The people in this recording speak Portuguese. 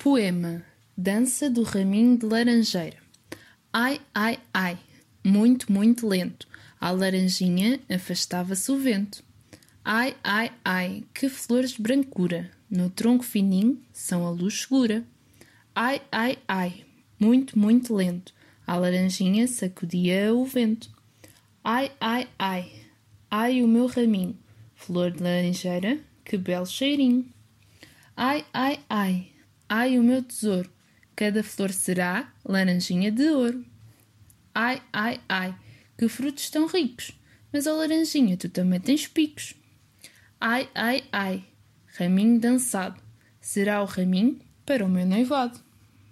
Poema Dança do raminho de laranjeira. Ai, ai, ai, muito, muito lento, à laranjinha afastava-se o vento. Ai, ai, ai, que flores de brancura, no tronco fininho são a luz segura. Ai, ai, ai, muito, muito lento, à laranjinha sacudia o vento. Ai, ai, ai, ai o meu raminho, flor de laranjeira, que belo cheirinho. Ai, ai, ai, Ai, o meu tesouro, cada flor será laranjinha de ouro. Ai, ai, ai, que frutos tão ricos, mas a laranjinha tu também tens picos. Ai, ai, ai, raminho dançado, será o raminho para o meu noivado.